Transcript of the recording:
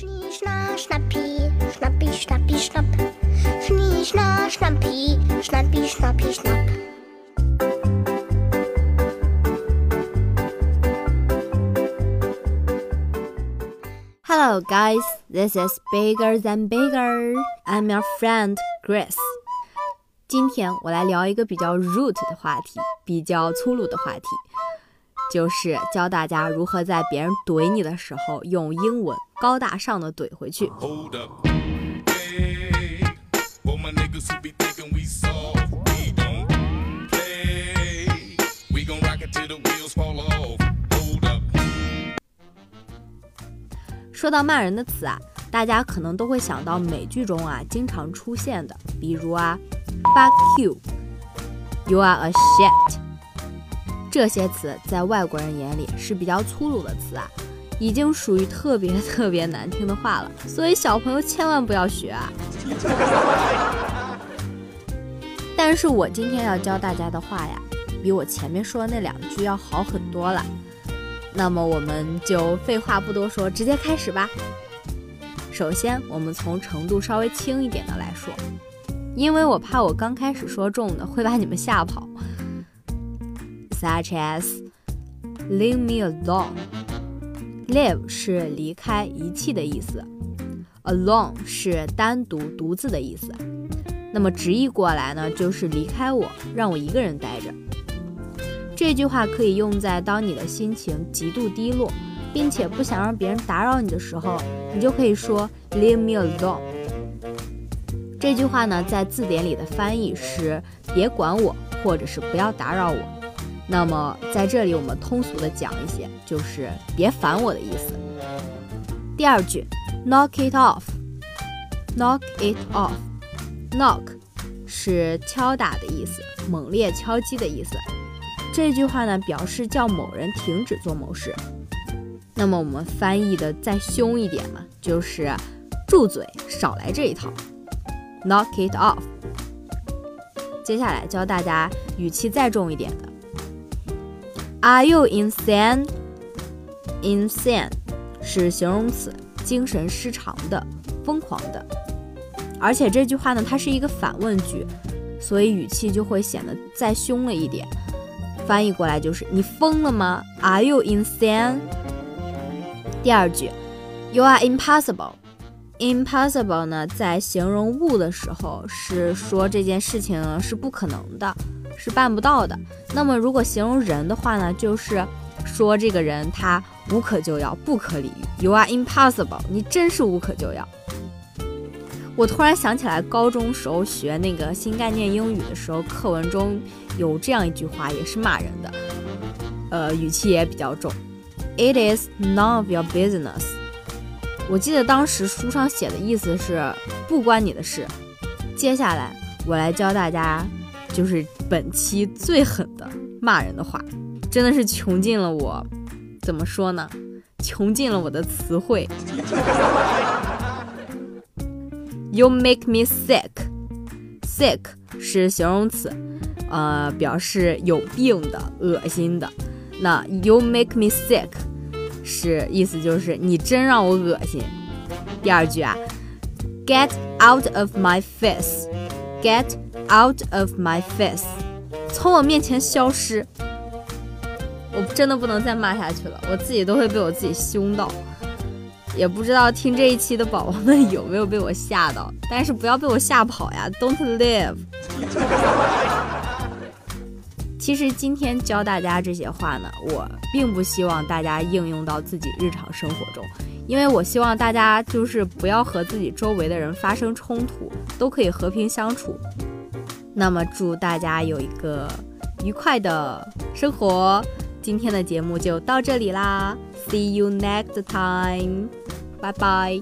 Schnie, schna, schnappi, schnappi, schnappi, schnapp. Schnie, schna, schnappi, schnappi, schnappi, schnapp. Hello, guys. This is bigger than bigger. I'm your friend Grace. 今天我来聊一个比较 root 的话题，比较粗鲁的话题， 就是教大家如何在别人怼你的时候，用英文高大上的怼回去。Hold up. Hey, for my niggas who be thinking we soft, we don't play. We gon' rock it till the wheels fall off. Hold up. 说到骂人的词啊，大家可能都会想到美剧中啊经常出现的，比如啊，fuck you，you are a shit，这些词在外国人眼里是比较粗鲁的词啊，已经属于特别特别难听的话了，所以小朋友千万不要学啊。但是我今天要教大家的话呀，比我前面说的那两句要好很多了。那么我们就废话不多说，直接开始吧。首先，我们从程度稍微轻一点的来说，因为我怕我刚开始说重的会把你们吓跑。Such as leave me alone。Leave 是离开、遗弃的意思，alone 是单独、独自的意思。那么直译过来呢，就是离开我，让我一个人待着。这句话可以用在当你的心情极度低落，并且不想让别人打扰你的时候，你就可以说 “leave me alone”。这句话呢，在字典里的翻译是“别管我”或者是“不要打扰我”。那么在这里我们通俗的讲一些，就是“别烦我”的意思。第二句，“knock it off”，“knock it off”，“knock” 是敲打的意思，猛烈敲击的意思。这句话呢，表示叫某人停止做某事。那么我们翻译的再凶一点嘛，就是住嘴，少来这一套，knock it off。接下来教大家语气再重一点的，Are you insane？insane 是形容词，精神失常的，疯狂的。而且这句话呢，它是一个反问句，所以语气就会显得再凶了一点。翻译过来就是你疯了吗？Are you insane？第二句，You are impossible。impossible 呢，在形容物的时候是说这件事情是不可能的，是办不到的。那么如果形容人的话呢，就是说这个人他无可救药，不可理喻。You are impossible，你真是无可救药。我突然想起来，高中时候学那个新概念英语的时候，课文中有这样一句话，也是骂人的，呃，语气也比较重。It is none of your business。我记得当时书上写的意思是不关你的事。接下来我来教大家，就是本期最狠的骂人的话，真的是穷尽了我，怎么说呢？穷尽了我的词汇。You make me sick. Sick 是形容词，呃，表示有病的、恶心的。那 You make me sick 是意思就是你真让我恶心。第二句啊，Get out of my face. Get out of my face. 从我面前消失。我真的不能再骂下去了，我自己都会被我自己凶到。也不知道听这一期的宝宝们有没有被我吓到，但是不要被我吓跑呀！Don't live。其实今天教大家这些话呢，我并不希望大家应用到自己日常生活中，因为我希望大家就是不要和自己周围的人发生冲突，都可以和平相处。那么祝大家有一个愉快的生活。今天的节目就到这里啦，See you next time，拜拜。